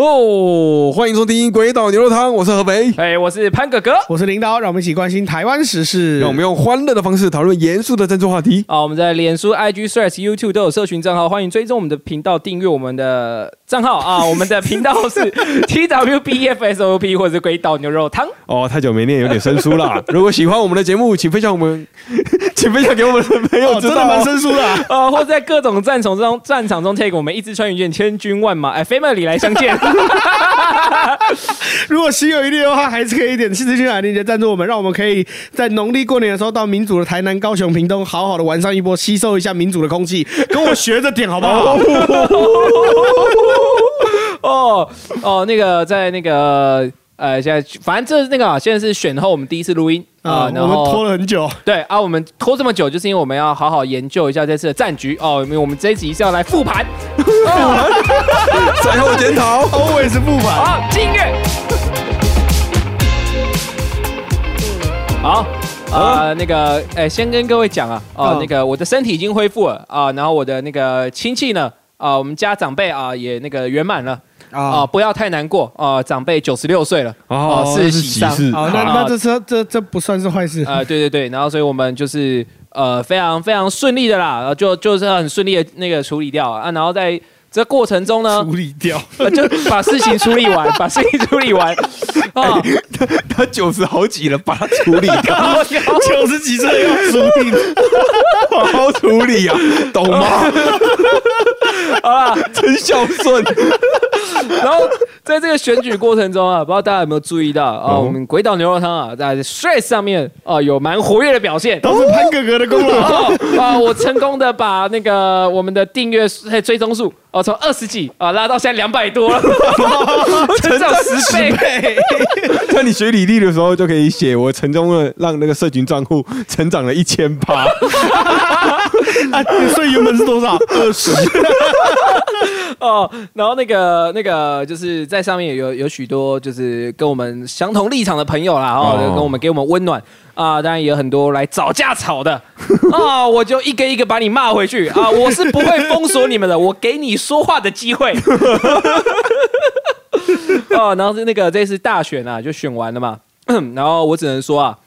哦，欢迎收听《鬼岛牛肉汤》，我是何北。哎，我是潘哥哥。我是领导，让我们一起关心台湾时事。让我们用欢乐的方式讨论严肃的政治话题。啊，我们在脸书、IG、Threads、YouTube 都有社群账号，欢迎追踪我们的频道，订阅我们的账号啊。我们的频道是 TWBFSOP 或者是鬼岛牛肉汤。哦，太久没念，有点生疏了。如果喜欢我们的节目，请分享我们，请分享给我们的朋友哦，知道哦。真的蛮生疏的啊。啊，或在各种战场中战场中 take 我们一支穿云箭，千军万马，哎，family 来相见。如果心有余力的话，还是可以点七十七海链接赞助我们，让我们可以在农历过年的时候到民主的台南、高雄、屏东，好好的玩上一波，吸收一下民主的空气，跟我学着点好不好？哦哦，那个在那个呃，现在反正这是那个啊，现在是选后我们第一次录音啊啊，，然我们拖了很久。对啊，我们拖这么久，就是因为我们要好好研究一下这次的战局哦，因为我们这一集是要来复盘。赛后检讨。always 复盘。好，进音乐。好。啊、那个，哎、先跟各位讲啊，啊、嗯那个我的身体已经恢复了啊、然后我的那个亲戚呢，啊、我们家长辈啊、也那个圆满了啊、啊，不要太难过啊、长辈九十六岁了，哦哦，是喜事。好，那啊。那这这这这不算是坏事。呃，对对对，然后所以我们就是呃非常非常顺利的啦，然后就就是很顺利的那个处理掉啊，然后在这过程中呢，处理掉，呃就把事情处理完，把事情处理完啊，他九十好几了，把它处理掉，九十几岁要处理，好好处理啊，懂吗？好啦，真孝顺。然后在这个选举过程中啊，不知道大家有没有注意到啊，哦我们鬼岛牛肉汤啊，在 Stress 上面啊有蛮活跃的表现。都是潘哥哥的功劳。哦啊！我成功的把那个我们的订阅数追踪数哦，从二十几啊拉到现在两百多了，成长十倍。在你学履历的时候，就可以写我成功的让那个社群账户成长了一千八。啊，所以原本是多少？二十。哦，然后那个那个就是在上面有有许多就是跟我们相同立场的朋友啦，哦，跟我们给我们温暖啊，当然也有很多来找架吵的 啊，我就一个一个把你骂回去啊，我是不会封锁你们的，我给你说话的机会。哦，然后是那个这次大选啊，就选完了嘛，然后我只能说啊，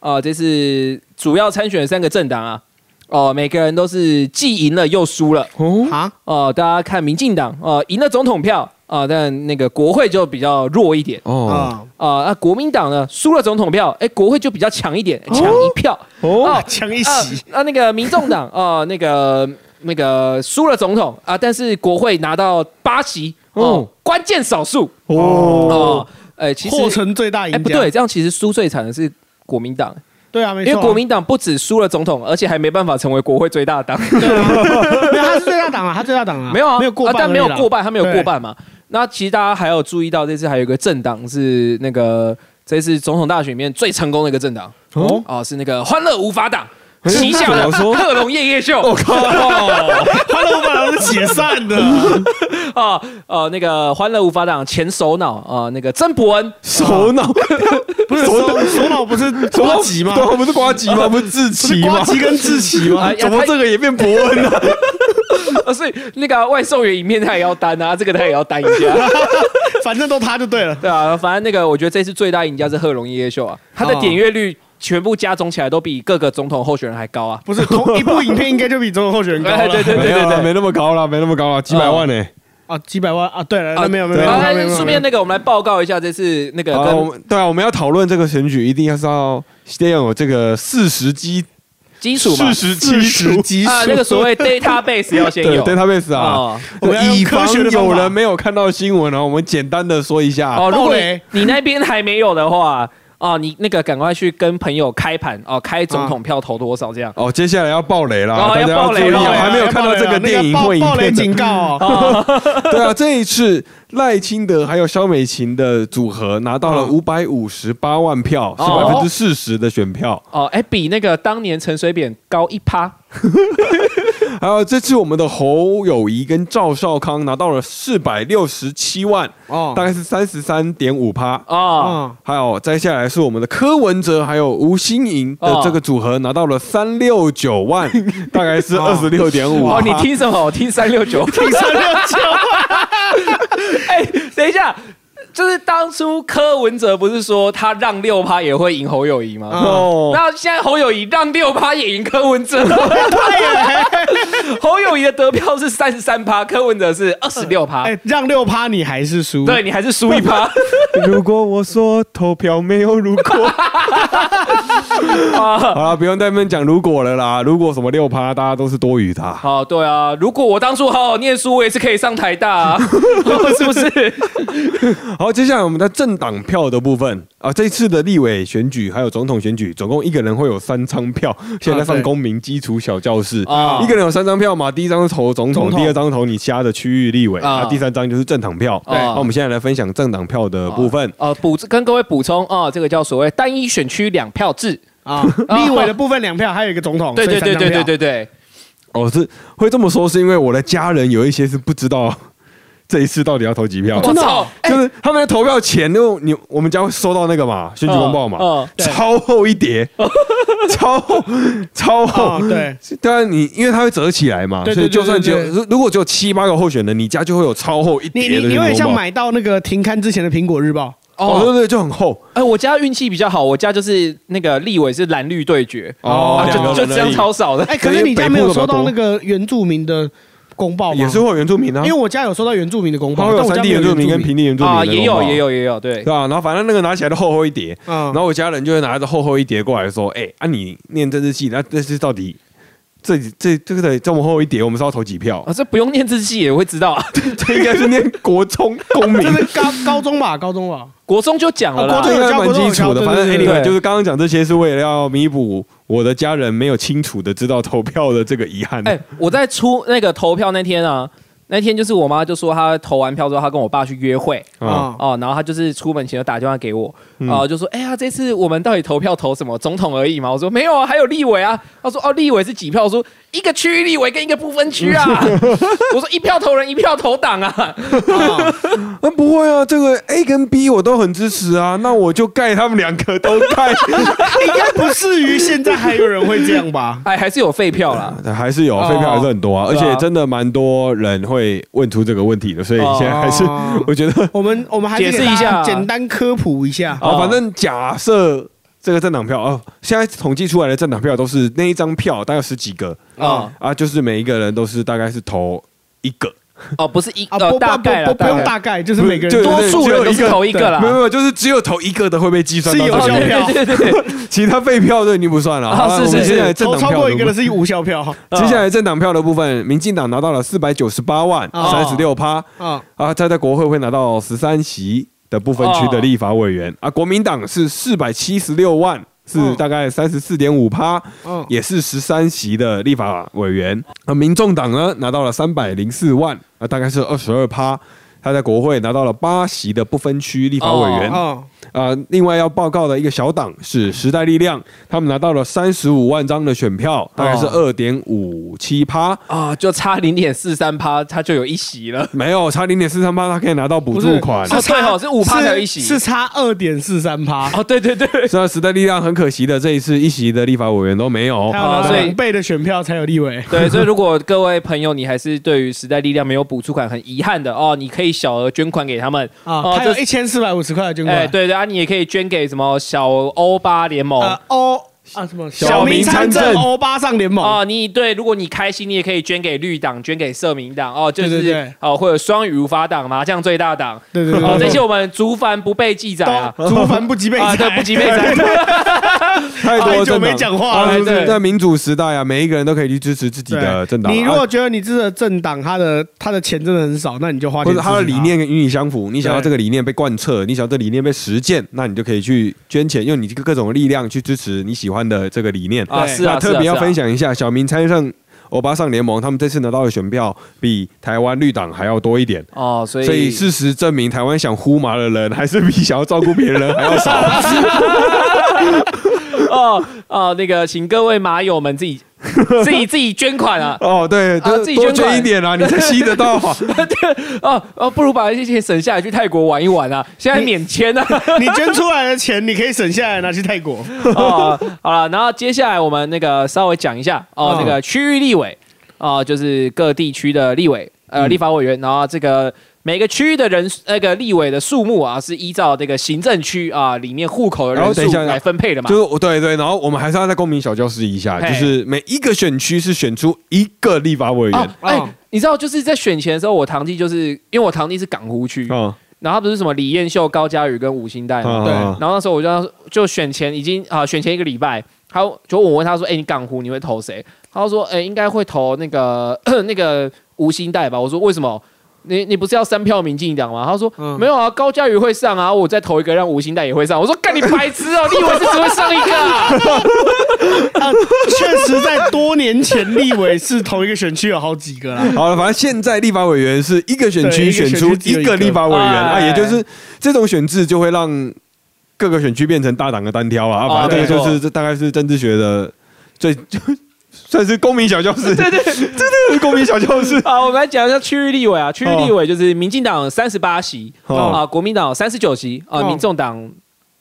啊，这次主要参选三个政党啊，哦，每个人都是既赢了又输了。哦，啊，哦，大家看民进党呃赢了总统票啊、但那个国会就比较弱一点哦，啊，啊。那国民党呢输了总统票，哎，国会就比较强一点，强一票哦，抢一啊席。那那个民众党啊、那个那个输了总统啊，但是国会拿到八席哦哦，关键少数哦，哦。哎，其实获成最大赢家。哎不对，，这样其实输最惨的是国民党，对啊，没错啊。因为国民党不止输了总统，而且还没办法成为国会最大党。对啊，没有，他是最大党啊，他最大党啊，没有啊，没有过半，但没有过。半，他没有过半嘛。那其实大家还有注意到，这次还有一个政党是那个这次总统大选里面最成功的一个政党哦哦，是那个欢乐无法党哎旗下说贺龙夜夜秀。我靠，他老板是解散的，啊呃，那个欢乐无法党前首脑啊，那个曾伯恩首脑 不是首首脑不是瓜吉吗？不是瓜吉吗？不是志不奇吗？是瓜吉跟志奇吗怎么这个也变伯恩了？呃，所以那个外送员影片他也要担啊，这个他也要担一下，反正都他就对了。对啊，反正那个我觉得这次最大赢家是贺龙夜夜秀啊，他的哦点阅率全部加总起来都比各个总统候选人还高啊。不是同一部影片应该就比总统候选人高了。哎 对对没有啦没那么高了，没那么高了，几百万呢。啊，几百万啊！对了，那没有没有顺便那个我们来报告一下这次那个好，我们对啊，我们要讨论这个选举，一定要是要先有这个事实基基础嘛事，实四基础，十级啊，那个所谓 database 要先有。database 啊。哦我们以科防有人没有看到新闻呢，我们简单的说一下。哦，如果你那边还没有的话，哦，你那个赶快去跟朋友开盘哦，开总统票投多少这样。哦，接下来要爆雷了，哦大家注意哦，还没有看到这个电影会影片。警告哦。对啊，这一次赖清德还有肖美琴的组合拿到了五百五十八万票，是哦百分之四十的选票。哦，哎，比那个当年陈水扁高一趴。还有这次我们的侯友谊跟赵少康拿到了四百六十七万，哦大概是三十三点五趴。哦，嗯，还有再下来是我们的柯文哲还有吴欣颖的这个组合拿到了三六九万，大概是二十六点五。哦，你听什么？我听三六九。听三六九，哎、等一下，就是当初柯文哲不是说他让六趴也会赢侯友谊吗？哦，那现在侯友谊让六趴也赢柯文哲，侯友谊的得票是三十三趴，柯文哲是二十六趴。哎，让六趴你还是输，对你还是输一趴，如果我说投票没有如果，好了，不用在那边讲如果了啦。如果什么六趴，大家都是多余的啊。好，对啊，如果我当初好好念书，我也是可以上台大、啊，是不是？好，接下来我们的政党票的部分啊，这一次的立委选举还有总统选举，总共一个人会有三张票。现在上公民基础小教室，啊一个人有三张票嘛？第一张是投总统，第二张投你其他的区域立委，啊啊，第三张就是政党票。对那我们现在来分享政党票的部分。呃，补跟各位补充啊、这个叫所谓单一选区两票制。啊，立委的部分两票，还有一个总统，对对对对对对，对对，哦，是会这么说，是因为我的家人有一些是不知道这一次到底要投几票。我操！哎就是他们在投票前，就你我们家会收到那个嘛选举公报嘛，超厚一叠，超 厚超厚。哦，对，当然你因为它会折起来嘛，所以就算只有如果只有七八个候选人，你家就会有超厚一你叠的你你有点像。买到那个停刊之前的苹果日报，哦，对对，就很厚。哎，我家运气比较好，我家就是那个立委是蓝绿对决，哦就就这样超少的。哎，可是你家没有收到那个原住民的公报吗？也是会有原住民啊。因为，我家有收到原住民的公报，它会有山但我家没有地原住民。跟平地原住民啊，的也有公报也有也有，对。对，吧，然后反正那个拿起来都厚厚一叠，嗯。然后我家人就会拿着厚厚一叠过来说：“哎、啊，你念政治系，那这是到底这这这个得这么厚一叠，我们是要投几票啊，这不用念字记也会知道啊，这应该是念国中公民 这，是高高中吧，高中吧，国中就讲了啦啊国中。这应该蛮基础的。反正 anyway，就是刚刚讲这些是为了要弥补我的家人没有清楚的知道投票的这个遗憾。哎，我在出那个投票那天啊，那天就是我妈就说她投完票之后，她跟我爸去约会啊，啊，哦，然后她就是出门前就打电话给我，嗯啊，就说哎呀，这次我们到底投票投什么？总统而已嘛。我说没有啊，还有立委啊。她说哦，立委是几票？我说一个区域立委跟一个不分区啊。我说一票投人，一票投党啊。那，不会啊，这个 A 跟 B 我都很支持啊，那我就盖他们两个都盖。应该不至于现在还有人会这样吧？哎，还是有废票啦。还是有哦废票还是很多啊，而且真的蛮多人会问出这个问题的，所以现在还是哦。我觉得我们我们还是解释一下。简单科普一下。哦哦，反正假设这个政党票哦，现在统计出来的政党票都是那一张票大概十几个。啊啊，就是每一个人都是大概是投一个，哦，不是一啊，呃不不大概了，不不用大概，就是每个人多数人都是只有一个投一个啦。没。有没有，就是只有投一个的会被计算有效票对对对对，其他废票都已经不算了。啊是是是。投超过一个的是无效票。接下来政党票的部分，民进党拿到了四百九十八万，哦三十六趴。啊。啊，他在国会会拿到十三席的部分区的立法委员。啊，国民党是四百七十六万，是嗯大概三十四点五趴，嗯，也是十三席的立法委员。那，民众党呢拿到了三百零四万，啊，大概是二十二趴。他在国会拿到了八席的不分区立法委员。哦，啊，另外要报告的一个小党是时代力量，他们拿到了三十五万张的选票，大概是二点五七趴。啊，就差零点四三趴，他就有一席了。没有差零点四三趴，他可以拿到补助款。哦对哦是5%才有一席是差二点四三趴，哦，对对对，所以时代力量很可惜的，这一次一席的立法委员都没有他。要拿哦所以两倍的选票才有立委。对，所以如果各位朋友你还是对于时代力量没有补助款很遗憾的哦，你可以小额捐款给他们啊，他有一千四百五十块的捐哎，款。对对啊，你也可以捐给什么小欧巴联盟。呃，欧啊什么？小明参政欧巴上联盟。哦，你对，如果你开心，你也可以捐给绿党，捐给社民党。哦，就是哦，或者双语无法党、麻将最大党，对对对这些我们竹凡不被记载啊，都竹凡不及被 啊，载，对，不及被载，太多太久没讲话了，在民主时代啊，每一个人都可以去支持自己的政党啊。你如果觉得你支持的政党，他的他的钱真的很少，那你就花或者钱支持他的理念与你相符，你想要对这个理念被贯彻，你想要这理念被实践，那你就可以去捐钱，用你各种力量去支持你喜欢的这个理念。啊，是啊，特别要分享，一下，小明参上欧巴上联盟，他们这次拿到的选票比台湾绿党还要多一点。哦，所以所以事实证明，台湾想呼麻的人还是比想要照顾别人还要少。哦哦，那个，请各位马友们自己自己自己捐款啊。哦，对，多多自己捐一点啊，你才吸得到啊。哦哦，不如把这些钱省下来去泰国玩一玩啊！现在免签啊！你捐出来的钱，你可以省下来拿去泰国。哦，好了，然后接下来我们那个稍微讲一下哦，嗯那个区域立委哦，就是各地区的立委呃嗯立法委员，然后这个每个区域的人那个立委的数目啊，是依照这个行政区啊里面户口的人数然后等下来分配的嘛。就是我对对，然后我们还是要在公民小教室一下，就是每一个选区是选出一个立法委员哦，哎、哦你知道就是在选前的时候，我堂弟就是因为我堂弟是港湖区，啊，然后他不是什么李彦秀、高嘉宇跟吴兴代嘛，对啊然后那时候我就要就选前已经啊、选前一个礼拜，他就我问他说：“哎、你港湖你会投谁？”他说：“哎、应该会投那个 那个吴兴代吧。”我说：“为什么？你你不是要三票民进党吗？”他说：“嗯没有啊，高嘉瑜会上啊，我再投一个让吴兴代也会上。”我说：“干你白痴哦，你以为是只会上一个、啊？啊，确实在多年前立委是同一个选区有好几个啦。好了，反正现在立法委员是一个选区选出一个立法委员啊，哎也就是这种选制就会让各个选区变成大党的单挑了啊。哦反正这个就是这大概是政治学的最就算是公民小教室，对对，真的。是公民小教室。好，我们来讲一下区域立委啊，区域立委就是民进党三十八席哦。啊，国民党三十九席啊，哦。民众党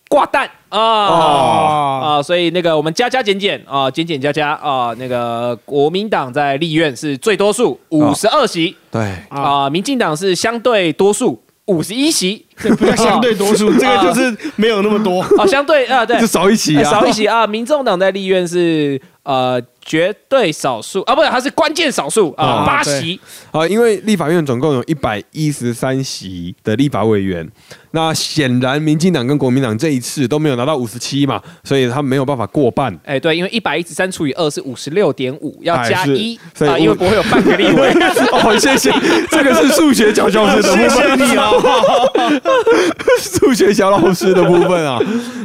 挂蛋啊。哦，啊，所以那个我们加加减减啊，减减加加啊，那个国民党在立院是最多数五十二席。对，啊，民进党是相对多数五十一席，这 不要相对多数，这个就是没有那么多。啊，相对啊对。就，少一席少一席啊，民众党在立院是呃绝对少数啊，不是，他是关键少数啊，啊八对。席。啊，因为立法院总共有一百一十三席的立法委员，那显然民进党跟国民党这一次都没有拿到五十七嘛，所以他们没有办法过半。哎，对，因为一百一十三除以二是五十六点五，要加一所以啊，因为我不会有半个立委。哦，谢谢，这个是数学小教师的部谢谢分，你哦，数学小老师的部分啊，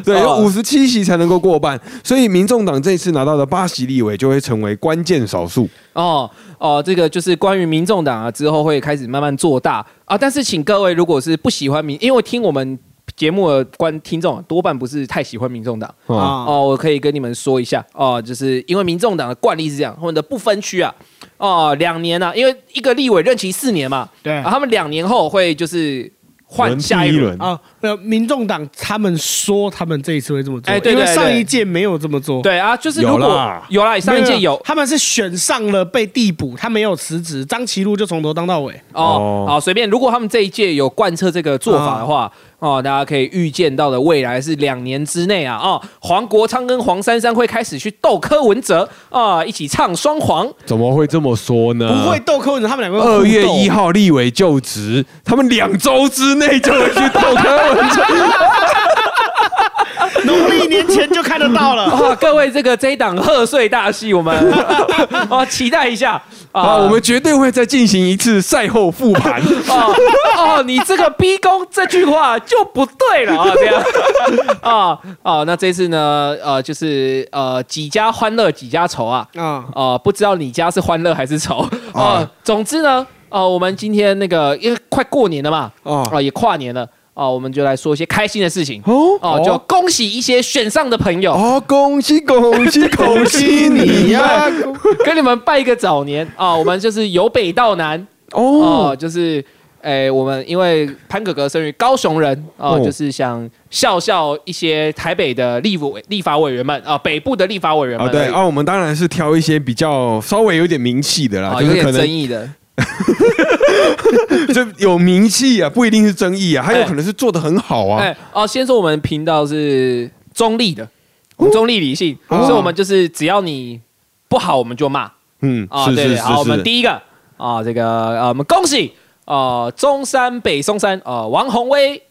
对，有哦五十七席才能够过半，所以民众党这次拿到的八席立委就会成为关键少数。哦哦，这个就是关于民众党啊，之后会开始慢慢做大啊。但是请各位，如果是不喜欢民，因为我听我们节目的观听众啊多半不是太喜欢民众党啊，啊，哦，我可以跟你们说一下哦，就是因为民众党的惯例是这样，他们的不分区啊，哦，两年啊，因为一个立委任期四年嘛，对啊，他们两年后会就是换下一轮。啊，没有，民众党他们说他们这一次会这么做，哎对对因为上一届没有这么做。对啊，就是如有果啦有啦，上一届有他们是选上了被递补，他没有辞职，张其禄就从头当到尾。哦哦，好，随便。如果他们这一届有贯彻这个做法的话，哦，大家可以预见到的未来是两年之内啊，哦，黄国昌跟黄珊珊会开始去斗柯文哲啊，一起唱双簧。怎么会这么说呢？不会斗柯文哲，他们两个二月一，号立委就职，他们两周之内就会去斗柯文哲。农历年前就看得到了。哇，各位，这个这一档贺岁大戏，我们 哦期待一下。啊，我们绝对会再进行一次赛后复盘。哦哦，你这个逼宫这句话就不对了啊，这样。啊啊，那这次呢，呃，就是呃几家欢乐几家愁啊，啊，呃，不知道你家是欢乐还是愁。啊、总之呢，呃，我们今天那个因为快过年了嘛，哦啊、也跨年了，啊、我们就来说一些开心的事情。哦哦，就恭喜一些选上的朋友，哦，恭喜恭喜 恭喜你呀！跟你们拜一个早年。啊、我们就是由北到南。哦、哦，就是，诶、我们因为潘哥哥生于高雄人哦、哦。就是想笑笑一些台北的立委立法委员们啊、北部的立法委员们。啊对啊，我们当然是挑一些比较稍微有点名气的啦，啊、有点争议的。就有名气啊，不一定是争议啊，还有可能是做的很好啊。哎，哦，先说我们频道是中立的，我们中立理性，哦所以我们就是只要你不好，我们就骂嗯，啊。是对好，我们。第一个啊，这个呃，我们恭喜呃中山北松山呃王宏威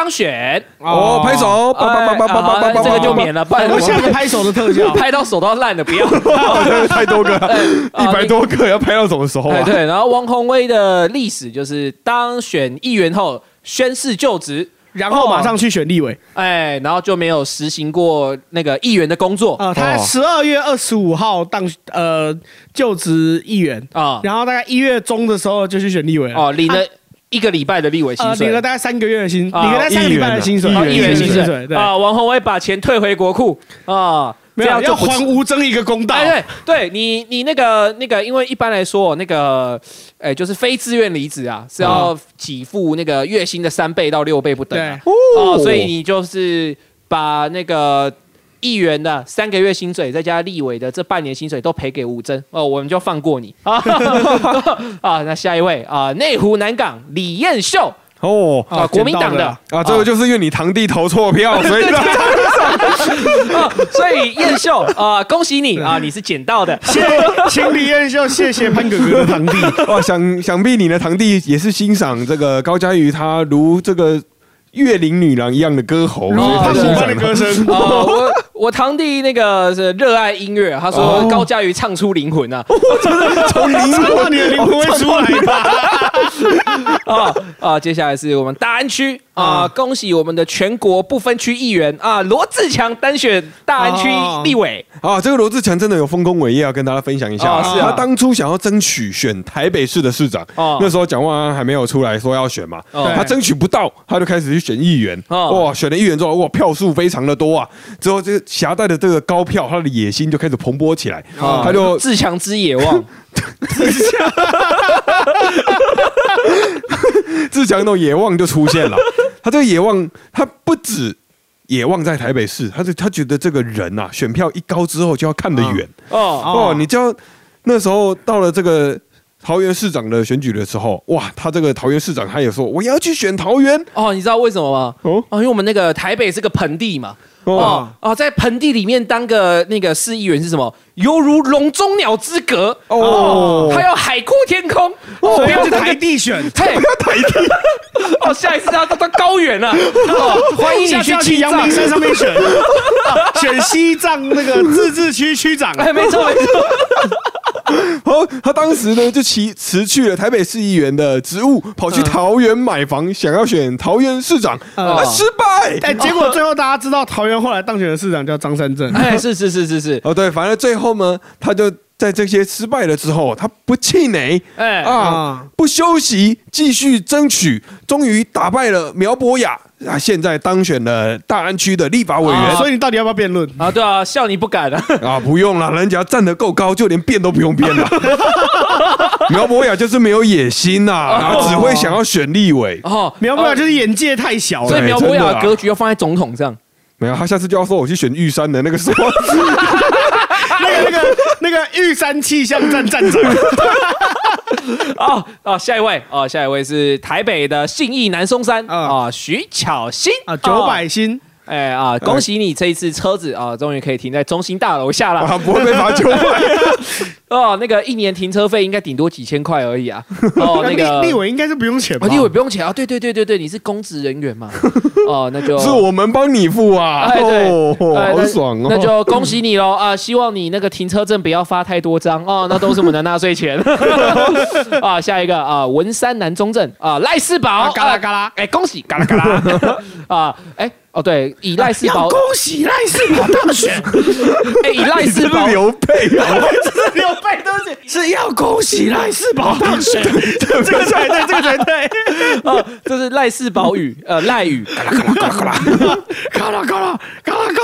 当选，哦，拍手，叭叭叭叭叭叭叭这个就免了，不然我我下个拍手的特效。拍到手都要烂了，不要。太多个，啊一百多个，要拍到什么时候啊？哎对，然后王宏威的历史就是当选议员后宣誓就职，然后马上去选立委哎，然后就没有实行过那个议员的工作啊、他哦十二月二十五号当呃就职议员，啊。然后大概一月中的时候就去选立委了。哦，领了一个礼拜的立委薪呃，水，领了大概三个月的薪，领啊了大概三个礼拜的薪水，哦，议员议员薪水。水，对，啊，王宏威把钱退回国库。啊，没有要这样就不还吴征一个公道。哎，对对，你你那个那个，因为一般来说那个，哎，就是非自愿离职啊，是要给付那个月薪的三倍到六倍不等啊。对，哦，所以你就是把那个议员的三个月薪水，再加立委的这半年薪水都赔给吴征哦，我们就放过你。啊 啊！那下一位啊，内湖南港李彦秀。哦啊，国民党的。啊，这个就是因为你堂弟投错票，所以 啊，所以彦秀啊，恭喜你啊，你是捡到的。谢，请李彦秀，谢谢潘哥哥的堂弟。哇，想想必你的堂弟也是欣赏这个高佳瑜，他如这个月龄女郎一样的歌喉，所以才潘欣赏他哥哥的歌声，哦，我我堂弟那个是热爱音乐，他说高佳瑜唱出灵魂啊，从灵唱到魂你的灵魂会出来吧？啊 啊！接下来是我们大安区啊，恭喜我们的全国不分区议员啊，罗志强单选大安区立委。啊，这个罗志强真的有丰功伟业要跟大家分享一下。啊他当初想要争取选台北市的市长，哦那时候蒋万安还没有出来说要选嘛，哦他争取不到，他就开始去选议员。哦哇，选了议员之后，哇，票数非常的多啊。之后这个携带的这个高票，他的野心就开始蓬勃起来，啊他就自强之野望 自强 那种野望就出现了。他这个野望，他不止野望在台北市，他是他觉得这个人啊，选票一高之后就要看得远。哦哦，你就要那时候到了这个桃园市长的选举的时候，哇，他这个桃园市长他也说我要去选桃园。哦，你知道为什么吗？哦？哦，因为我们那个台北是个盆地嘛。哦。哦哦，在盆地里面当个那个市议员是什么？犹如笼中鸟之隔哦。哦，还有海阔天空。哦，所以要去台地选，嘿，台地。哦，下一次要到到高原了哦，欢迎你去去阳明。山上面选，啊选西藏那个自治区区长。哎，没错没错，然后他当时呢就辞辞去了台北市议员的职务，跑去桃园买房，想要选桃园市长，啊，失败。哎，结果最后大家知道，桃园后来当选的市长叫张三正。哎，是是是是是，哦，对，反正最后呢，他就在这些失败了之后，他不气馁，哎啊啊，不休息，继续争取，终于打败了苗博雅啊，现在当选了大安区的立法委员。啊所以你到底要不要辩论？啊，对啊，笑你不敢啊，啊，不用了，人家站得够高，就连辩都不用辩了。苗博雅就是没有野心呐、啊，只会想要选立委。哦，苗博雅就是眼界太小了。所以苗博雅的格局要放在总统上。没有，他下次就要说我去选玉山的那个时候。那个那个那个玉山气象站站长，哦哦，下一位哦，下一位是台北的信义南松山啊。啊，徐巧芯。啊，九百新，哎啊，恭喜你这一次车子啊，终于可以停在中心大楼下了。啊，不会被罚九百。哦，那个一年停车费应该顶多几千块而已啊。哦，那个立立委应该是不用钱吧？哦，立委不用钱啊。对对对对对，你是公职人员嘛。哦，那就是我们帮你付啊！哎对哦，哎好爽哦！那就恭喜你喽啊！希望你那个停车证不要发太多张哦，那都是我们的纳税钱啊。下一个啊，文山南中正啊，赖世宝，啊嘎啦嘎啦啊哎，恭喜嘎啦嘎啦啊！哎，哦对，以赖世宝，恭喜赖世宝当选，哎，以赖你世宝刘备啊！刘备都是是要恭喜赖世宝当选，这个才对，这个才对，啊，这是赖世宝语，呃，赖语嘎啦嘎啦嘎啦嘎啦嘎啦嘎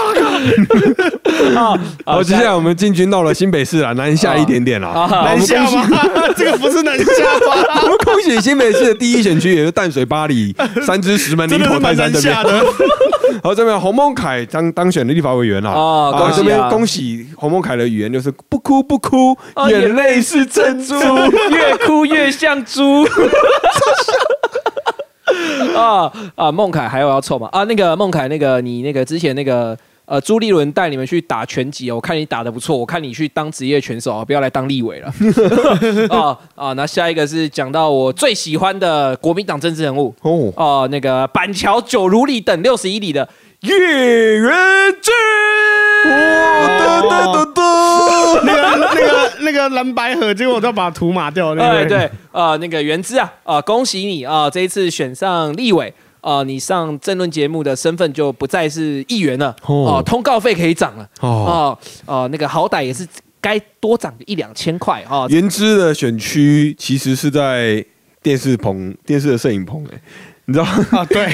啦，啊。好，接下来我们进军到了新北市了，南下一点点了。南下吗？这个不是南下吗？我们恭喜新北市的第一选区，也是淡水巴黎三支石门林口泰山这边南下。的。好，这边洪孟凯当当选的立法委员啦。啊哦恭喜啊这边恭喜洪孟凯的语言就是不哭不哭，哦眼泪是珍珠。越哭越像猪。啊啊！孟凯还有要凑吗？啊，那个孟凯，那个你那个之前那个呃朱立伦带你们去打拳击哦，我看你打的不错，我看你去当职业拳手啊，不要来当立委了。啊 啊！那下一个是讲到我最喜欢的国民党政治人物哦，哦，那个板桥九如里等六十一里的叶元之。哒哒哒哒。那个那个那个蓝白河，结果我都把图码掉了。对，对，呃，那个元之啊，啊、恭喜你啊、这一次选上立委。啊、你上政论节目的身份就不再是议员了哦、哦通告费可以涨了哦，哦哦、那个好歹也是该多涨一两千块哦。言之的选区其实是在电视棚、电视的摄影棚，哎，你知道，啊，对，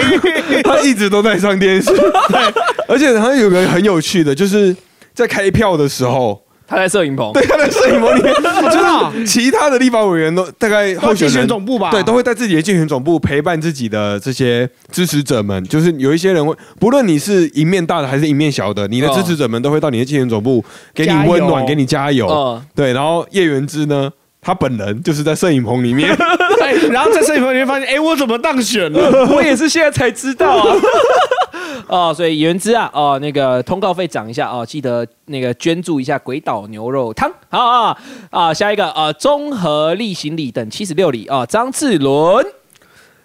他一直都在上电视。对，而且他有个很有趣的，就是在开票的时候，他在摄影棚。对，他在摄影棚里面，真的啊就是其他的立法委员都大概候选竞选人总部吧？对，都会在自己的竞选总部陪伴自己的这些支持者们。就是有一些人会，不论你是赢面大的还是赢面小的，你的支持者们都会到你的竞选总部给你温暖，给你加油。嗯对，然后叶元之呢，他本人就是在摄影棚里面。对，然后在摄影棚里面发现，哎，我怎么当选了？我也是现在才知道啊。哦，所以原之啊，哦，那个通告费涨一下哦，记得那个捐助一下鬼岛牛肉汤。好啊啊，下一个啊，综合例行礼等七十六里啊，张志伦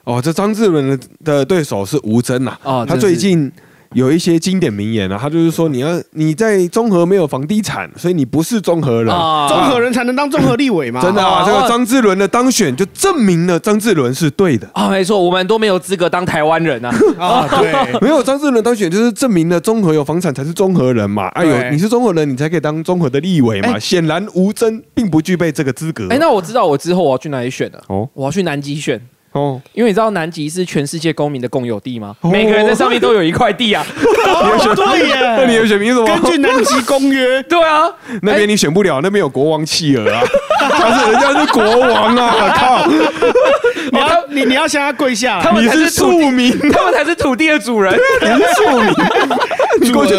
哦，这张志伦的的对手是吴征呐。他哦这是最近有一些经典名言啊，他就是说你要你在中和没有房地产，所以你不是中合人。啊综合人才能当综合立委嘛？真的啊，哦这个张志伦的当选就证明了张志伦是对的。啊，没错，我们都没有资格当台湾人啊。啊，对。没有张志伦当选，就是证明了中和有房产才是中合人嘛。啊，有对你是中和人，你才可以当中和的立委嘛。哎显然吴征并不具备这个资格。哎，那我知道我之后我要去哪里选了。哦我要去南极选。哦，因为你知道南极是全世界公民的共有地吗？哦每个人在上面都有一块地啊。哦，对 那你的耶。选民是什么？根据南极公约，对啊，那边你选不了，那边有国王企鹅啊，他是人家是国王啊，靠，你要你你要向他跪下他。们你是才是庶民，他们才是土地的主人你是庶民，你过去。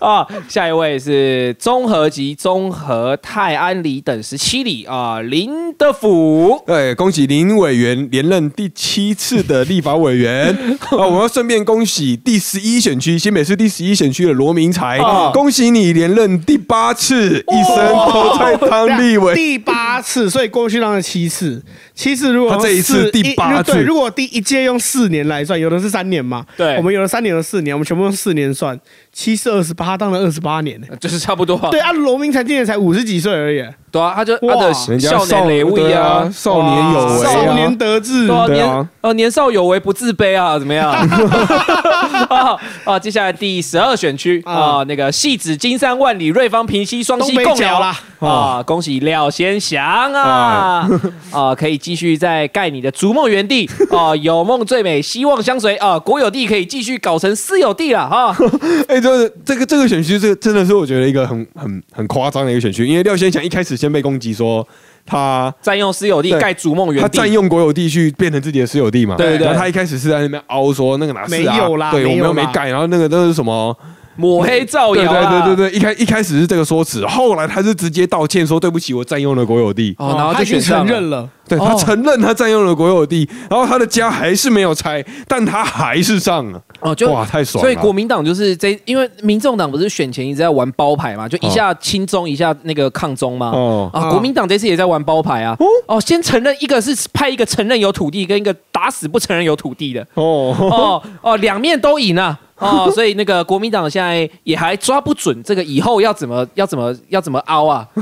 啊！下一位是综合及综合泰安里等十七里啊，林德福。对，恭喜林委员连任第七次的立法委员。啊！我们要顺便恭喜第十一选区新北市第十一选区的罗明才。哦，恭喜你连任第八次，一生都在当立委。第八次，所以过去当了七次，七次如果他这一次四第八次。对，如果第一届用四年来算，有的是三年嘛，对。我们有的三年，有的四年，我们全部用四年算，七是二十八，当了二十八年呢。就是差不多啊，对啊，罗明才今年才五十几岁而已，对啊，他就他的人家少年雷对位啊啊，，少年有为少啊，年得志对。啊，对啊年呃年少有为不自卑啊，怎么样？啊 啊，接下来第十二选区啊，那个戏子金山万里瑞芳平西双溪共聊啦。啊，恭喜廖先祥啊。啊，可以继续在盖你的逐梦园地。啊，有梦最美，希望相随。啊，国有地可以继续搞成私有地了哈。哎，这这个这个选区，这个真的是我觉得一个很很很夸张的一个选区，因为廖先祥一开始先被攻击说他占用私有地盖逐梦园，他占用国有地去变成自己的私有地嘛，对对对然后他一开始是在那边凹说那个哪是啊，没有啦对我们没有啦又没盖，然后那个都是什么。抹黑造对对谣啊对对对，一开一开始是这个说辞，后来他是直接道歉说对不起，我占用了国有地。哦，然后他就选。承认了，对他承认他占用了国有地，然后他的家还是没有拆，但他还是上了。哦，就哇，太爽！所以国民党就是这，因为民众党不是选前一直在玩包牌嘛，就一下亲中，一下那个抗中嘛。哦啊，国民党这次也在玩包牌啊。哦，先承认一个是派一个承认有土地，跟一个打死不承认有土地的。哦，哦哦，两面都赢啊。哦，所以那个国民党现在也还抓不准这个以后要怎么要怎么要怎么凹啊。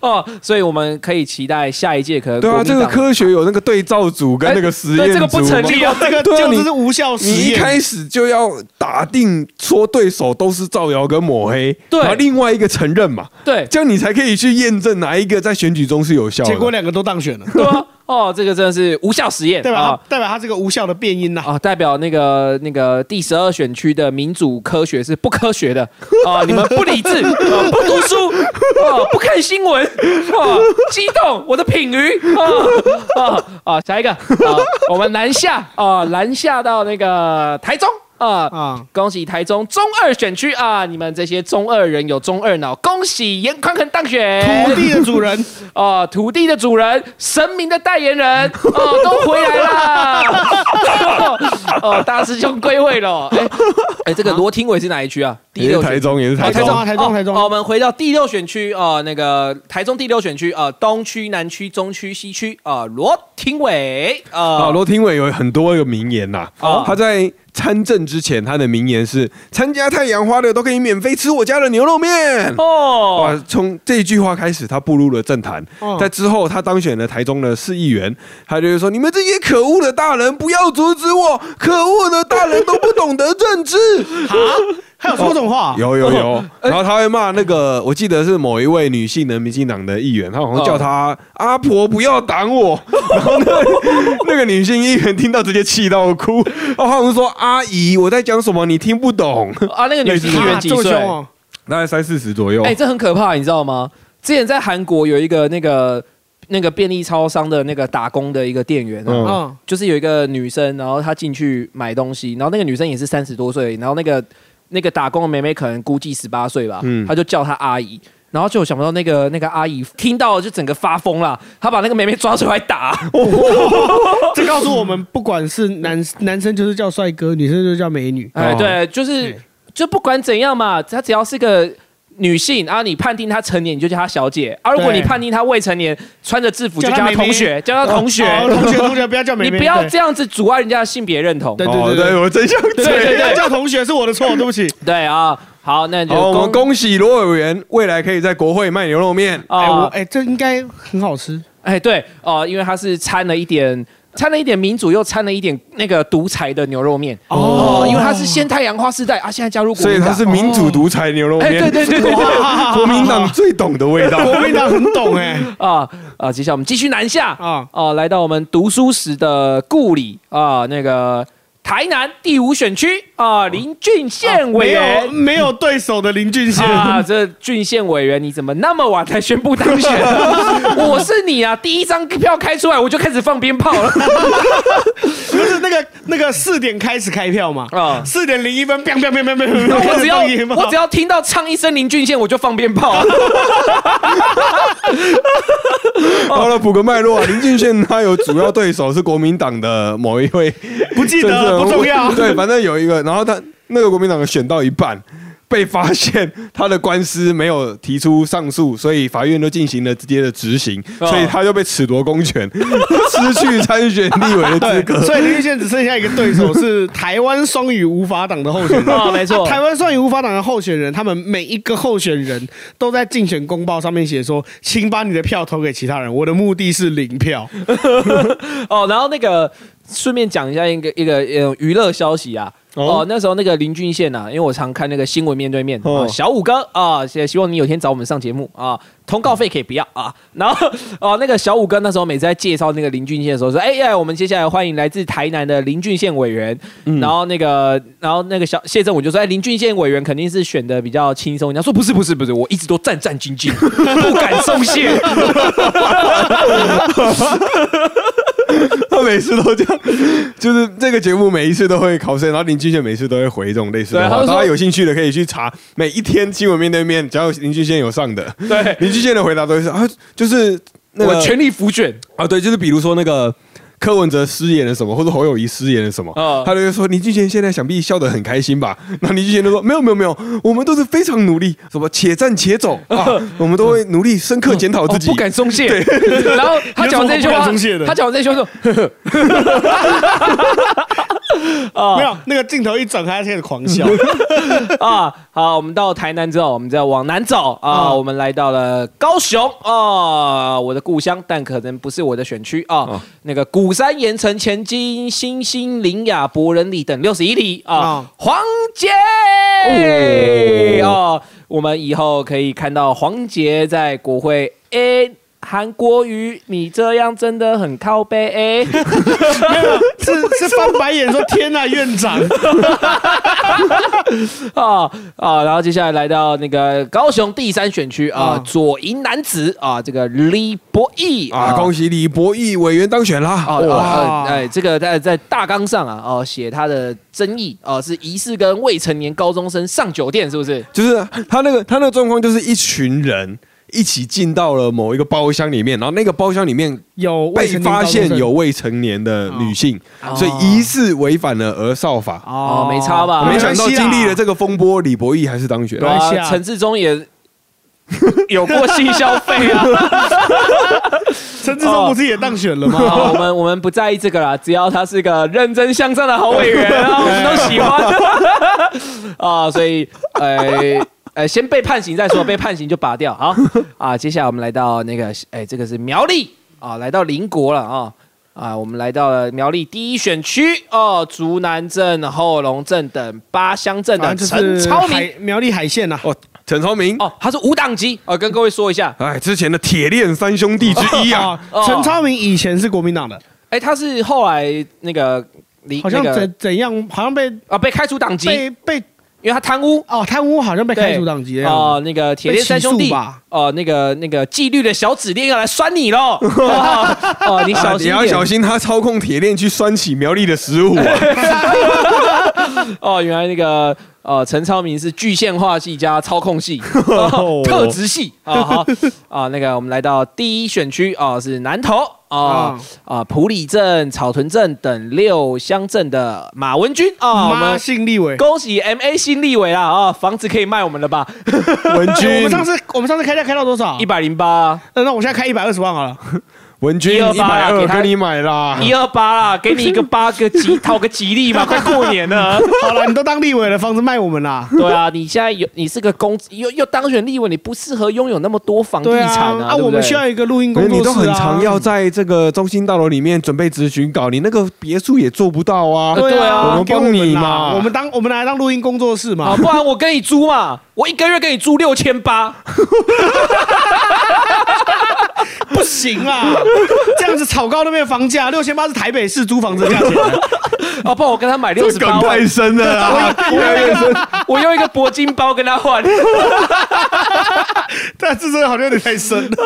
哦，所以我们可以期待下一届可能对啊，这个科学有那个对照组跟那个实验组这个不成立啊这个对啊你就是无效实验你一验。开始就要打定说对手都是造谣跟抹黑，对然后另外一个承认嘛，对这样你才可以去验证哪一个在选举中是有效的。结果两个都当选了，对啊，哦，这个真的是无效实验，代表啊代表他这个无效的变音呐。啊，代表那个那个第十二选区的民主科学是不科学的 啊！你们不理智，啊、不读书，啊，不看新闻，啊，激动我的品鱼，啊啊啊！下一个啊，我们南下啊，南下到那个台中啊。啊，恭喜台中中二选区啊！你们这些中二人有中二脑，恭喜严宽恒当选土地的主人，啊，土地的主人，神明的代言人，哦，都回来啦！哦，大师兄归位了。哎哎，这个罗廷伟是哪一区啊？第也六台中，也是台台中啊，台中，哦台中哦，我们回到第六选区啊，那个台中第六选区啊，东区、南区、中区、西区啊，罗廷伟啊，啊，罗廷伟有很多个名言呐、哦他在参政之前，他的名言是：参加太阳花的都可以免费吃我家的牛肉面。哦哇！从这一句话开始，他步入了政坛。哦在之后，他当选了台中的市议员，他就是说：“你们这些可恶的大人，不要阻止我！可恶的大人都不懂得政治。啊，还有说这种话？有有有，然后他会骂那个，我记得是某一位女性的民进党的议员，他好像叫他阿婆不要挡我，然后那个那个女性议员听到直接气到哭，然后他好像说阿姨我在讲什么你听不懂，啊，那个女性议员啊几岁？这么凶哦？大概三四十左右。哎、这很可怕，你知道吗？之前在韩国有一个那个那个便利超商的那个打工的一个店员、嗯，就是有一个女生，然后她进去买东西，然后那个女生也是三十多岁，然后那个那个打工的妹妹可能估计十八岁吧，嗯她就叫她阿姨。然后就想不到那个那个阿姨听到就整个发疯了，她把那个妹妹抓出来打，这告诉我们，不管是男男生就是叫帅哥，女生就是叫美女。哎，哦对，就是就不管怎样嘛，她只要是个女性，然后你判定她成年，你就叫她小姐；而、如果你判定她未成年，穿着制服就叫她同学，叫她同学。哦同学同学不要叫美 你眉，对不要这样子阻碍人家的性别认同。对对，对我真想对对对，叫同学是我的错，对不起。对啊，好，那就好，我们恭恭喜罗委员未来可以在国会卖牛肉面。哎，我啊，哎，这应该很好吃。哎对哦，因为它是掺了一点。掺了一点民主，又掺了一点那个独裁的牛肉面。哦，因为它是先太阳花世代啊，现在加入国民党，所以它是民主独裁牛肉哎，面。对对对对对国民党最懂的味道。国民党很懂哎。啊啊！接下来我们继续南下。啊，啊，来到我们读书时的故里啊，那个台南第五选区啊，林俊宪委没员有。没有对手的林俊宪，啊，这郡县委员你怎么那么晚才宣布当选？我是你啊，第一张票开出来我就开始放鞭炮了 不是那个那个四点开始开票嘛？啊！四点零一分 biang biang biang biang，那我只要我只要听到唱一声林俊宪，我就放鞭炮。好了，补个脉络啊，林俊宪他有主要对手是国民党的某一位不记得不重要。对，反正有一个，然后他那个国民党选到一半。被发现他的官司没有提出上诉，所以法院都进行了直接的执行，哦所以他就被褫夺公权，失去参选立委的资格。所以林俊宪只剩下一个对手是台湾双语无法党的候选人。啊，没错，台湾双语无法党的候选人，他们每一个候选人都在竞选公报上面写说：“请把你的票投给其他人，我的目的是零票。哦，然后那个顺便讲一下一个一个呃娱乐消息啊。哦哦那时候那个林俊宪啊，因为我常看那个新闻面对面啊，哦小五哥啊，也希望你有天找我们上节目啊，通告费可以不要啊。然后哦，那个小五哥那时候每次在介绍那个林俊宪的时候说，哎呀，我们接下来欢迎来自台南的林俊宪委员。然后那个，然后那个小谢振武就说，哎，林俊宪委员肯定是选的比较轻松。人家说不是不是不是，我一直都战战兢兢，不敢松懈。他每次都这样，就是这个节目每一次都会考生，然后林俊宪每次都会回这种类似的话。大家有兴趣的可以去查，每一天新闻面对面，只要林俊宪有上的，对，林俊宪的回答都是啊，就是那个我全力服卷。啊，对，就是比如说那个。柯文哲失言了什么，或者侯友谊失言了什么，嗯他就会说林俊贤现在想必笑得很开心吧？然后林俊贤就说没有没有没有，我们都是非常努力，什么且战且走啊，我们都会努力深刻检讨自己，哦不敢松懈。然后他讲完这句话有什么不敢松懈，的他讲完这句话说 没有，那个镜头一转开，他开始狂笑。啊，好，我们到台南之后，我们再往南走啊，嗯我们来到了高雄啊，我的故乡，但可能不是我的选区啊。哦那个鼓山、盐城、前金、新兴、林雅、博仁里等六十一里啊啊，黄杰哦，我们以后可以看到黄杰在国会 A。韩国瑜，你这样真的很靠背哎。是是翻白眼说：“天哪，院长 啊啊！然后接下来来到那个高雄第三选区啊，啊左营男子啊，这个李博义啊！恭喜李博义委员当选啦！啊哇，啊哎，这个在在大纲上啊，哦，写他的争议啊，是疑似跟未成年高中生上酒店，是不是？就是他那个他那个状况，就是一群人一起进到了某一个包厢里面，然后那个包厢里面有未被发现有未成年的女性，哦所以疑似违反了儿少法。哦没差吧没想到经历了这个风波，李博义还是当选对。没关系啊陈志忠也有过性消费啊。陈志忠不是也当选了吗？啊，我们我们不在意这个啦，只要他是个认真向上的好委员啊，我们都喜欢 啊，所以呃呃，先被判刑再说，被判刑就拔掉。好啊，接下来我们来到那个哎，这个是苗栗啊，来到邻国了啊。啊，我们来到了苗栗第一选区哦，竹南镇、后龙镇等八乡镇的陈超明海苗栗海线呐。哦，陈超明，哦，他是无党籍啊，跟各位说一下，哎，之前的铁链三兄弟之一啊，哦陈超明以前是国民党的，哎，他是后来那个离好像那个怎怎样，好像被啊被开除党籍，被被因为他贪污。哦，贪污好像被开除党籍的样子哦，那个铁链三兄弟。吧。哦，那个那个纪律的小指链要来拴你喽！哦，哦你小你心一点要小心，他操控铁链去拴起苗栗的食物啊！哦，原来那个呃陈超明是具现化系加操控系，哦特职系。啊好。啊，那个我们来到第一选区啊是南投啊啊埔里镇、草屯镇等六乡镇的马文君啊，我妈们姓立伟。恭喜 M A 新立伟啦啊，房子可以卖我们了吧？文君 我们，上次我们上次开价开到多少？一百零八。那那我现在开一百二十万好了。文君一百二给你买啦，一二八啦，给你一个八个吉，讨个吉利嘛，快过年了。好了，你都当立委了，房子卖我们啦。对啊，你现在有你是个公又又当选立委，你不适合拥有那么多房地对产啊，我们需要一个录音工作室啊。都很常要在这个中心大楼里面准备咨询稿，你那个别墅也做不到啊。对对啊我们给帮你嘛我们当我们拿来当录音工作室啊，嘛。不然我跟你租嘛，我一个月给你租六千八，不 行啊，这样子炒高那边的房价，六千八是台北市租房子的价钱。哦，不然我跟他买六十八万太，深了。我用一个铂金包跟他换。但这真的好像有点太深了。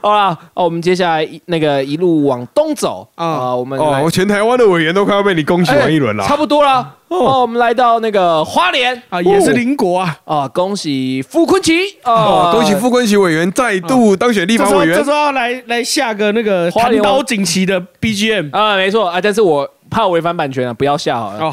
好啦，哦，我们接下来那个一路往东走啊啊，我们哦，我全台湾的委员都快要被你恭喜完一轮了哎差。不多了。哦，我们来到那个花莲啊，也是邻国啊。啊，恭喜傅昆奇哦哦，，恭喜傅昆萁委员再度当选立法委员这时。候要来来下个那个花刀锦旗的 BGM。啊，没错啊，但是我怕违反版权啊，不要下好了。